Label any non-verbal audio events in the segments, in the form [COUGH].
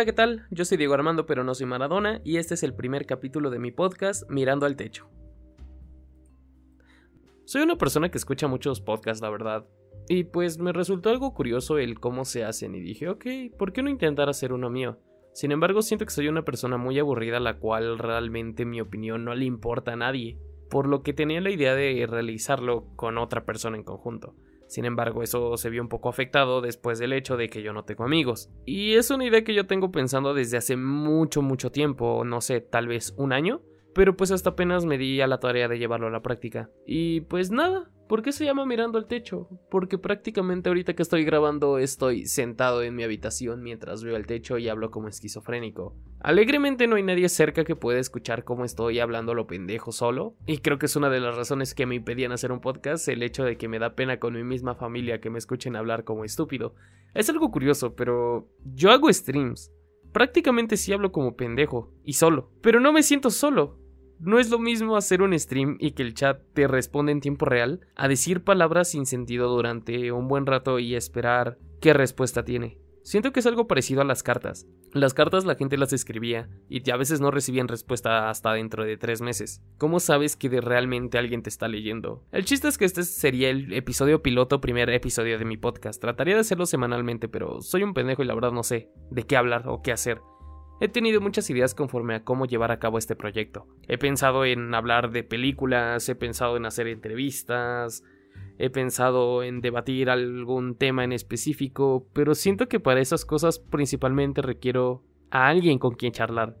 Hola, ¿qué tal? Yo soy Diego Armando, pero no soy Maradona, y este es el primer capítulo de mi podcast Mirando al Techo. Soy una persona que escucha muchos podcasts, la verdad, y pues me resultó algo curioso el cómo se hacen, y dije, ok, ¿por qué no intentar hacer uno mío? Sin embargo, siento que soy una persona muy aburrida a la cual realmente mi opinión no le importa a nadie, por lo que tenía la idea de realizarlo con otra persona en conjunto. Sin embargo, eso se vio un poco afectado después del hecho de que yo no tengo amigos. Y es una idea que yo tengo pensando desde hace mucho, mucho tiempo, no sé, tal vez un año. Pero pues hasta apenas me di a la tarea de llevarlo a la práctica. Y pues nada, ¿Por qué se llama mirando al techo? Porque prácticamente ahorita que estoy grabando estoy sentado en mi habitación mientras veo el techo y hablo como esquizofrénico. Alegremente no hay nadie cerca que pueda escuchar cómo estoy hablando lo pendejo solo, y creo que es una de las razones que me impedían hacer un podcast, el hecho de que me da pena con mi misma familia que me escuchen hablar como estúpido. Es algo curioso, pero yo hago streams. Prácticamente sí hablo como pendejo, y solo. Pero no me siento solo. No es lo mismo hacer un stream y que el chat te responda en tiempo real a decir palabras sin sentido durante un buen rato y esperar qué respuesta tiene. Siento que es algo parecido a las cartas. Las cartas la gente las escribía y a veces no recibían respuesta hasta dentro de tres meses. ¿Cómo sabes que de realmente alguien te está leyendo? El chiste es que este sería el episodio piloto, primer episodio de mi podcast. Trataría de hacerlo semanalmente, pero soy un pendejo y la verdad no sé de qué hablar o qué hacer. He tenido muchas ideas conforme a cómo llevar a cabo este proyecto. He pensado en hablar de películas, he pensado en hacer entrevistas, he pensado en debatir algún tema en específico, pero siento que para esas cosas principalmente requiero a alguien con quien charlar.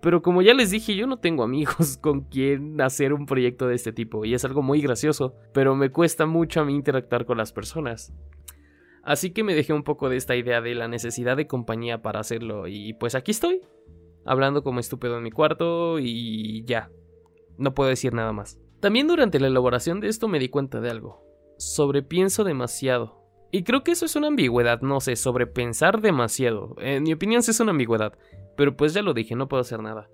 Pero como ya les dije, yo no tengo amigos [LAUGHS] con quien hacer un proyecto de este tipo, y es algo muy gracioso, pero me cuesta mucho a mí interactuar con las personas. Así que me dejé un poco de esta idea de la necesidad de compañía para hacerlo y pues aquí estoy, hablando como estúpido en mi cuarto y ya. No puedo decir nada más. También durante la elaboración de esto me di cuenta de algo. Sobrepienso demasiado. Y creo que eso es una ambigüedad, no sé, sobrepensar demasiado. En mi opinión sí es una ambigüedad, pero pues ya lo dije, no puedo hacer nada.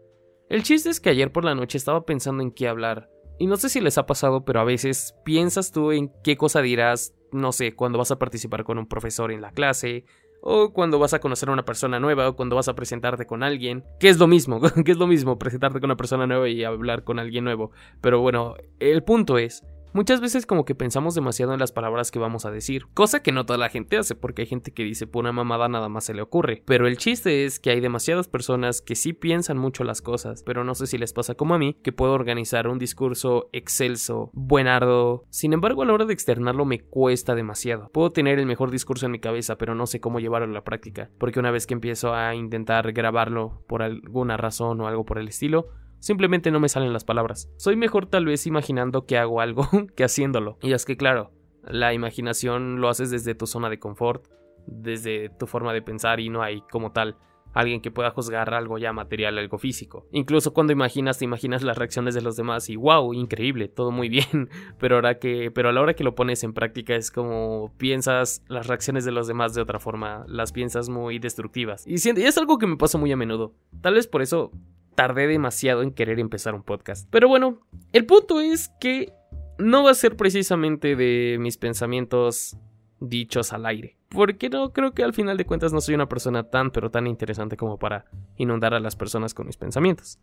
El chiste es que ayer por la noche estaba pensando en qué hablar. Y no sé si les ha pasado, pero a veces piensas tú en qué cosa dirás no sé, cuando vas a participar con un profesor en la clase, o cuando vas a conocer a una persona nueva, o cuando vas a presentarte con alguien, que es lo mismo, [LAUGHS] que es lo mismo presentarte con una persona nueva y hablar con alguien nuevo. Pero bueno, el punto es, Muchas veces como que pensamos demasiado en las palabras que vamos a decir, cosa que no toda la gente hace porque hay gente que dice por una mamada nada más se le ocurre, pero el chiste es que hay demasiadas personas que sí piensan mucho las cosas, pero no sé si les pasa como a mí, que puedo organizar un discurso excelso, buenardo, sin embargo a la hora de externarlo me cuesta demasiado. Puedo tener el mejor discurso en mi cabeza, pero no sé cómo llevarlo a la práctica, porque una vez que empiezo a intentar grabarlo por alguna razón o algo por el estilo, Simplemente no me salen las palabras. Soy mejor tal vez imaginando que hago algo [LAUGHS] que haciéndolo. Y es que claro, la imaginación lo haces desde tu zona de confort, desde tu forma de pensar y no hay como tal alguien que pueda juzgar algo ya material, algo físico. Incluso cuando imaginas, te imaginas las reacciones de los demás y wow, increíble, todo muy bien. [LAUGHS] Pero ahora que, pero a la hora que lo pones en práctica es como piensas las reacciones de los demás de otra forma, las piensas muy destructivas. Y, y es algo que me pasa muy a menudo. Tal vez por eso tardé demasiado en querer empezar un podcast. Pero bueno, el punto es que no va a ser precisamente de mis pensamientos dichos al aire. Porque no creo que al final de cuentas no soy una persona tan pero tan interesante como para inundar a las personas con mis pensamientos.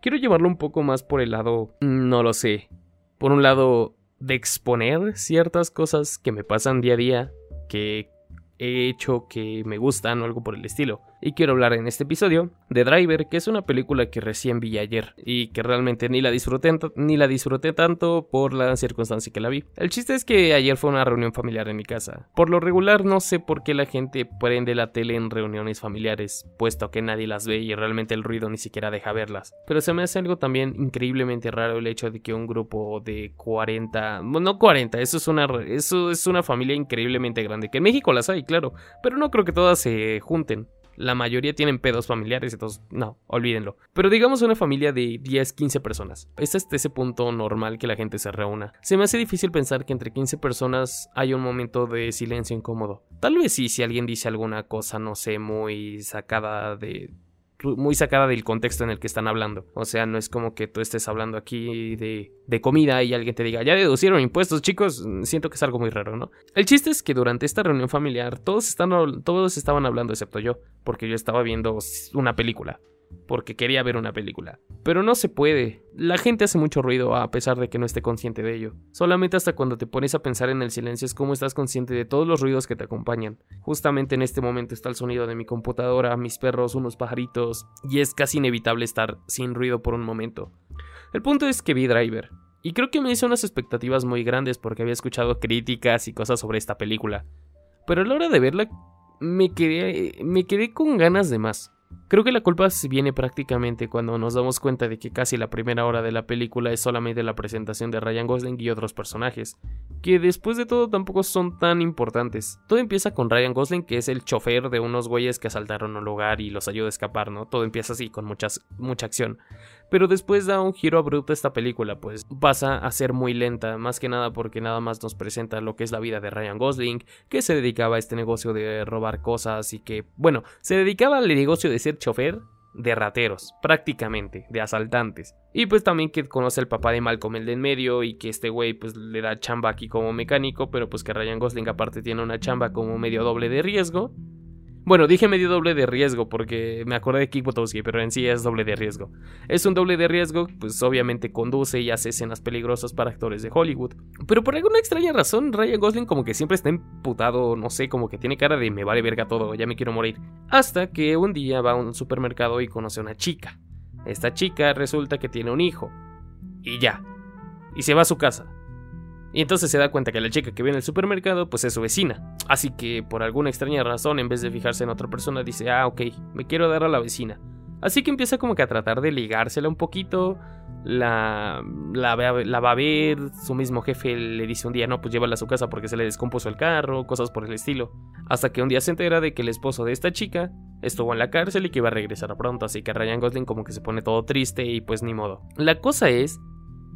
Quiero llevarlo un poco más por el lado, no lo sé, por un lado de exponer ciertas cosas que me pasan día a día, que he hecho que me gustan o algo por el estilo y quiero hablar en este episodio de Driver, que es una película que recién vi ayer y que realmente ni la disfruté, ni la disfruté tanto por la circunstancia que la vi. El chiste es que ayer fue una reunión familiar en mi casa. Por lo regular no sé por qué la gente prende la tele en reuniones familiares, puesto que nadie las ve y realmente el ruido ni siquiera deja verlas. Pero se me hace algo también increíblemente raro el hecho de que un grupo de 40, no 40, eso es una eso es una familia increíblemente grande, que en México las hay, claro, pero no creo que todas se junten la mayoría tienen pedos familiares, entonces no, olvídenlo. Pero digamos una familia de 10, 15 personas. Es ese punto normal que la gente se reúna. Se me hace difícil pensar que entre 15 personas hay un momento de silencio incómodo. Tal vez sí si alguien dice alguna cosa, no sé, muy sacada de muy sacada del contexto en el que están hablando. O sea, no es como que tú estés hablando aquí de, de comida y alguien te diga, ya deducieron impuestos, chicos. Siento que es algo muy raro, ¿no? El chiste es que durante esta reunión familiar todos, están, todos estaban hablando excepto yo, porque yo estaba viendo una película porque quería ver una película. Pero no se puede. La gente hace mucho ruido a pesar de que no esté consciente de ello. Solamente hasta cuando te pones a pensar en el silencio es como estás consciente de todos los ruidos que te acompañan. Justamente en este momento está el sonido de mi computadora, mis perros, unos pajaritos, y es casi inevitable estar sin ruido por un momento. El punto es que vi Driver. Y creo que me hice unas expectativas muy grandes porque había escuchado críticas y cosas sobre esta película. Pero a la hora de verla me quedé, me quedé con ganas de más. Creo que la culpa viene prácticamente cuando nos damos cuenta de que casi la primera hora de la película es solamente la presentación de Ryan Gosling y otros personajes, que después de todo tampoco son tan importantes. Todo empieza con Ryan Gosling, que es el chofer de unos güeyes que asaltaron un lugar y los ayuda a escapar, ¿no? Todo empieza así, con muchas, mucha acción. Pero después da un giro abrupto esta película, pues pasa a ser muy lenta, más que nada porque nada más nos presenta lo que es la vida de Ryan Gosling, que se dedicaba a este negocio de robar cosas y que, bueno, se dedicaba al negocio de ser chofer de rateros, prácticamente, de asaltantes. Y pues también que conoce al papá de Malcolm el de en medio y que este güey pues le da chamba aquí como mecánico, pero pues que Ryan Gosling aparte tiene una chamba como medio doble de riesgo. Bueno, dije medio doble de riesgo porque me acordé de Kick pero en sí es doble de riesgo. Es un doble de riesgo, pues obviamente conduce y hace escenas peligrosas para actores de Hollywood. Pero por alguna extraña razón, Ryan Gosling como que siempre está emputado, no sé, como que tiene cara de me vale verga todo, ya me quiero morir. Hasta que un día va a un supermercado y conoce a una chica. Esta chica resulta que tiene un hijo. Y ya. Y se va a su casa. Y entonces se da cuenta que la chica que viene al supermercado pues es su vecina. Así que por alguna extraña razón, en vez de fijarse en otra persona, dice, ah, ok, me quiero dar a la vecina. Así que empieza como que a tratar de ligársela un poquito. La, la, va a ver, su mismo jefe le dice un día, no, pues llévala a su casa porque se le descompuso el carro, cosas por el estilo. Hasta que un día se entera de que el esposo de esta chica estuvo en la cárcel y que iba a regresar pronto, así que Ryan Gosling como que se pone todo triste y pues ni modo. La cosa es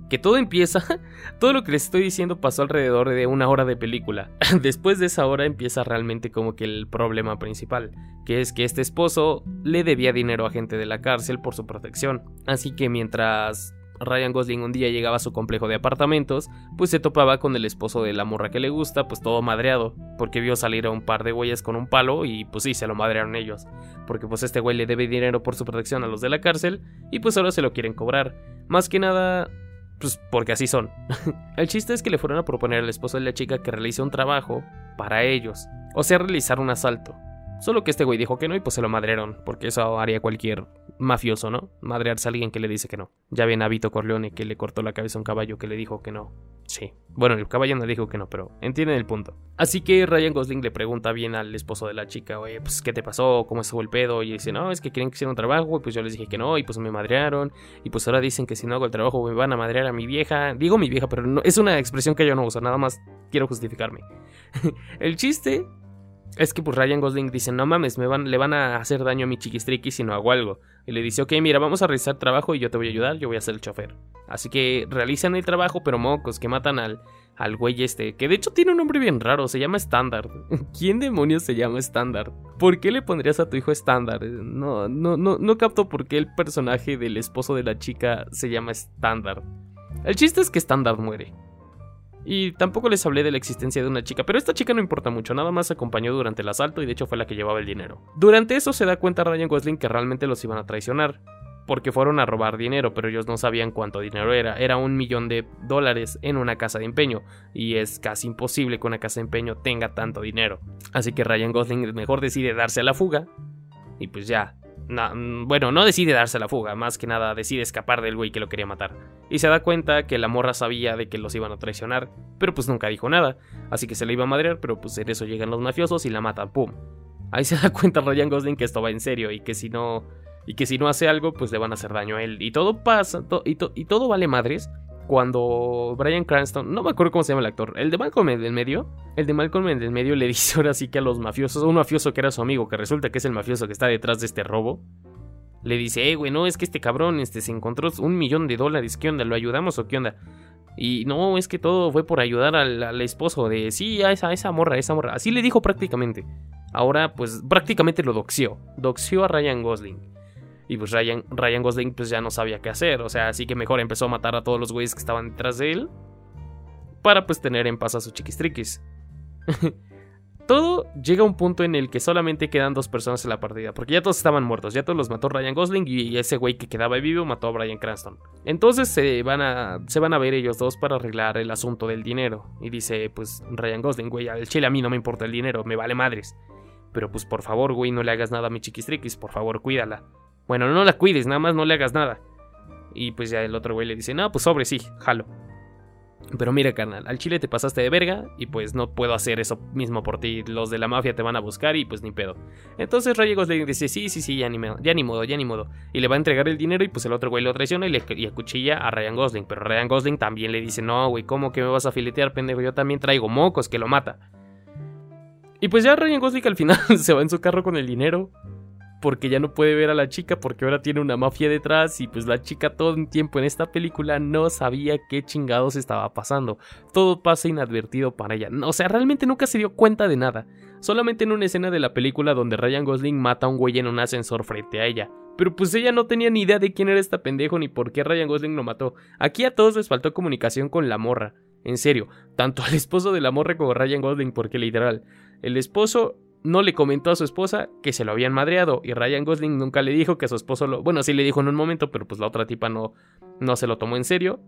que todo empieza, [LAUGHS] todo lo que les estoy diciendo pasó alrededor de una hora de película. [LAUGHS] Después de esa hora empieza realmente como que el problema principal, que es que este esposo le debía dinero a gente de la cárcel por su protección. Así que mientras Ryan Gosling un día llegaba a su complejo de apartamentos, pues se topaba con el esposo de la morra que le gusta, pues todo madreado, porque vio salir a un par de güeyes con un palo y pues sí, se lo madrearon ellos, porque pues este güey le debe dinero por su protección a los de la cárcel y pues ahora se lo quieren cobrar. Más que nada, pues porque así son. [LAUGHS] el chiste es que le fueron a proponer al esposo de la chica que realice un trabajo para ellos, o sea, realizar un asalto. Solo que este güey dijo que no y pues se lo madrearon, porque eso haría cualquier mafioso, ¿no? Madrearse a alguien que le dice que no. Ya ven a Vito Corleone que le cortó la cabeza a un caballo que le dijo que no. Sí. Bueno, el caballo no dijo que no, pero entienden el punto. Así que Ryan Gosling le pregunta bien al esposo de la chica, oye, pues, ¿qué te pasó? ¿Cómo estuvo el pedo? Y dice, no, es que quieren que hiciera un trabajo, y pues yo les dije que no, y pues me madrearon, y pues ahora dicen que si no hago el trabajo me van a madrear a mi vieja. Digo mi vieja, pero no, es una expresión que yo no uso, nada más quiero justificarme. [LAUGHS] el chiste es que pues Ryan Gosling dice, no mames, me van, le van a hacer daño a mi chiquistriqui si no hago algo. Y le dice, ok, mira, vamos a realizar trabajo y yo te voy a ayudar, yo voy a ser el chofer. Así que realizan el trabajo, pero mocos, que matan al, al güey este, que de hecho tiene un nombre bien raro, se llama Standard. [LAUGHS] ¿Quién demonios se llama Standard? ¿Por qué le pondrías a tu hijo Standard? No, no, no, no capto por qué el personaje del esposo de la chica se llama Standard. El chiste es que Standard muere. Y tampoco les hablé de la existencia de una chica, pero esta chica no importa mucho, nada más acompañó durante el asalto y de hecho fue la que llevaba el dinero. Durante eso se da cuenta Ryan Gosling que realmente los iban a traicionar, porque fueron a robar dinero, pero ellos no sabían cuánto dinero era. Era un millón de dólares en una casa de empeño, y es casi imposible que una casa de empeño tenga tanto dinero. Así que Ryan Gosling mejor decide darse a la fuga, y pues ya, Mm, bueno, no decide darse la fuga, más que nada decide escapar del güey que lo quería matar. Y se da cuenta que la morra sabía de que los iban a traicionar, pero pues nunca dijo nada. Así que se le iba a madrear, pero pues en eso llegan los mafiosos y la matan, ¡pum! Ahí se [LAUGHS] da cuenta Ryan Gosling que esto va en serio y que si no. Y que si no hace algo, pues le van a hacer daño a él. Y todo pasa, y todo vale madres cuando Brian Cranston, no me acuerdo cómo se llama el actor, el de Malcolm en el medio, el de Malcolm en el medio le [LAUGHS] dice ahora sí que a los mafiosos, un mafioso que era su amigo, que resulta que es el mafioso que está detrás de este robo, le dice, eh, güey, no, es que este cabrón este, se encontró un millón de dólares, ¿qué onda? ¿Lo ayudamos o qué onda? Y no, es que todo fue por ayudar al, esposo de, sí, a esa, esa morra, esa morra. Así le dijo prácticamente. Ahora, pues prácticamente lo doxió. Doxió a Ryan Gosling. Y pues Ryan, Ryan Gosling pues ya no sabía qué hacer. O sea, así que mejor empezó a matar a todos los güeyes que estaban detrás de él. Para pues tener en paz a sus chiquistriquis. [LAUGHS] Todo llega a un punto en el que solamente quedan dos personas en la partida, porque ya todos estaban muertos, ya todos los mató Ryan Gosling y ese güey que quedaba vivo mató a Brian Cranston. Entonces se van a, se van a ver ellos dos para arreglar el asunto del dinero. Y dice, pues Ryan Gosling, güey, al chile a mí no me importa el dinero, me vale madres. Pero pues por favor, güey, no le hagas nada a mi chiquistriquis, por favor, cuídala. Bueno, no la cuides, nada más no le hagas nada. Y pues ya el otro güey le dice, no, pues sobre, sí, jalo. Pero mira, carnal, al chile te pasaste de verga y pues no puedo hacer eso mismo por ti. Los de la mafia te van a buscar y pues ni pedo. Entonces Ryan Gosling dice, sí, sí, sí, ya ni, ya ni modo, ya ni modo. Y le va a entregar el dinero y pues el otro güey lo traiciona y le y acuchilla a Ryan Gosling. Pero Ryan Gosling también le dice, no, güey, ¿cómo que me vas a filetear, pendejo? Yo también traigo mocos que lo mata. Y pues ya Ryan Gosling al final [LAUGHS] se va en su carro con el dinero porque ya no puede ver a la chica porque ahora tiene una mafia detrás y pues la chica todo el tiempo en esta película no sabía qué chingados estaba pasando. Todo pasa inadvertido para ella. O sea, realmente nunca se dio cuenta de nada. Solamente en una escena de la película donde Ryan Gosling mata a un güey en un ascensor frente a ella. Pero pues ella no tenía ni idea de quién era esta pendejo ni por qué Ryan Gosling lo mató. Aquí a todos les faltó comunicación con la morra. En serio, tanto al esposo de la morra como a Ryan Gosling, porque literal, el esposo no le comentó a su esposa que se lo habían madreado y Ryan Gosling nunca le dijo que su esposo lo... Bueno, sí le dijo en un momento, pero pues la otra tipa no, no se lo tomó en serio.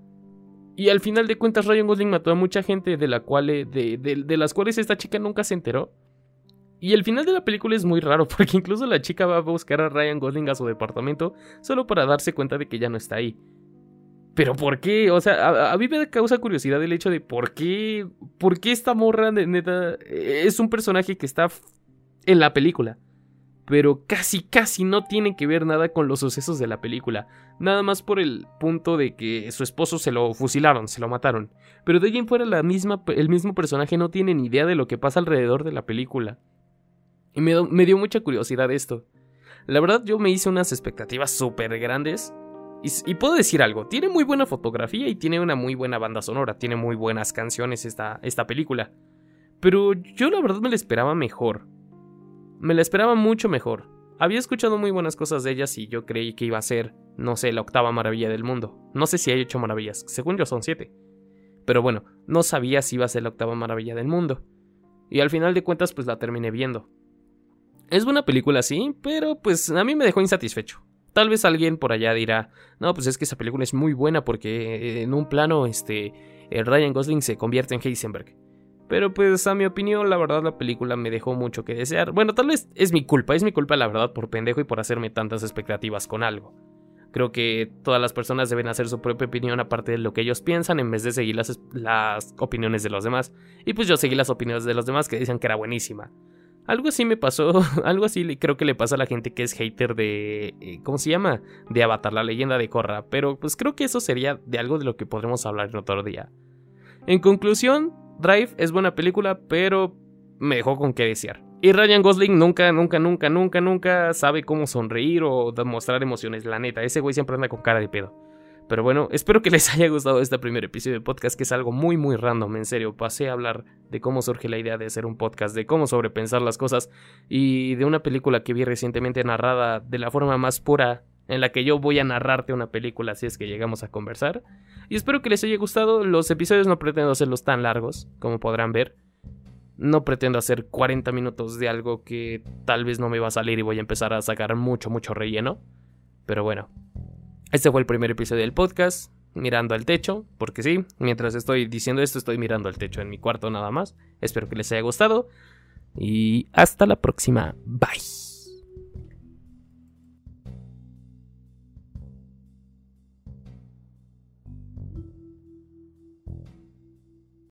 Y al final de cuentas Ryan Gosling mató a mucha gente de, la cual, de, de, las cuales esta chica nunca se enteró. Y el final de la película es muy raro [LAUGHS] porque incluso la chica va a buscar a Ryan Gosling a su departamento solo para darse cuenta de que ya no está ahí. Pero ¿por qué? O sea, a, a, mí me causa curiosidad el hecho de por qué, por qué esta morra neta es un personaje que está en la película. Pero casi, casi no tiene que ver nada con los sucesos de la película. Nada más por el punto de que su esposo se lo fusilaron, se lo mataron. Pero de ahí en fuera la misma, el mismo personaje no tiene ni idea de lo que pasa alrededor de la película. Y me, me dio mucha curiosidad esto. La verdad yo me hice unas expectativas súper grandes. Y, y, puedo decir algo, tiene muy buena fotografía y tiene una muy buena banda sonora, tiene muy buenas canciones esta, esta película. Pero yo la verdad me la esperaba mejor. Me la esperaba mucho mejor. Había escuchado muy buenas cosas de ellas y yo creí que iba a ser, no sé, la octava maravilla del mundo. No sé si hay ocho maravillas, según yo son siete. Pero bueno, no sabía si iba a ser la octava maravilla del mundo. Y al final de cuentas pues la terminé viendo. Es buena película, sí, pero pues a mí me dejó insatisfecho. Tal vez alguien por allá dirá, no, pues es que esa película es muy buena porque en un plano, este, el Ryan Gosling se convierte en Heisenberg. Pero pues a mi opinión, la verdad la película me dejó mucho que desear. Bueno, tal vez es mi culpa, es mi culpa la verdad por pendejo y por hacerme tantas expectativas con algo. Creo que todas las personas deben hacer su propia opinión aparte de lo que ellos piensan en vez de seguir las, las opiniones de los demás. Y pues yo seguí las opiniones de los demás que dicen que era buenísima. Algo así me pasó, [LAUGHS] algo así creo que le pasa a la gente que es hater de... Eh, ¿Cómo se llama? De Avatar, la leyenda de Korra. Pero pues creo que eso sería de algo de lo que podremos hablar en otro día. En conclusión, Drive es buena película, pero me dejó con qué desear. Y Ryan Gosling nunca, nunca, nunca, nunca, nunca sabe cómo sonreír o demostrar emociones. La neta, ese güey siempre anda con cara de pedo. Pero bueno, espero que les haya gustado este primer episodio de podcast, que es algo muy, muy random, en serio. Pasé a hablar de cómo surge la idea de hacer un podcast, de cómo sobrepensar las cosas y de una película que vi recientemente narrada de la forma más pura en la que yo voy a narrarte una película si es que llegamos a conversar. Y espero que les haya gustado. Los episodios no pretendo hacerlos tan largos, como podrán ver. No pretendo hacer 40 minutos de algo que tal vez no me va a salir y voy a empezar a sacar mucho, mucho relleno. Pero bueno, este fue el primer episodio del podcast, mirando al techo, porque sí, mientras estoy diciendo esto estoy mirando al techo en mi cuarto nada más. Espero que les haya gustado y hasta la próxima. Bye.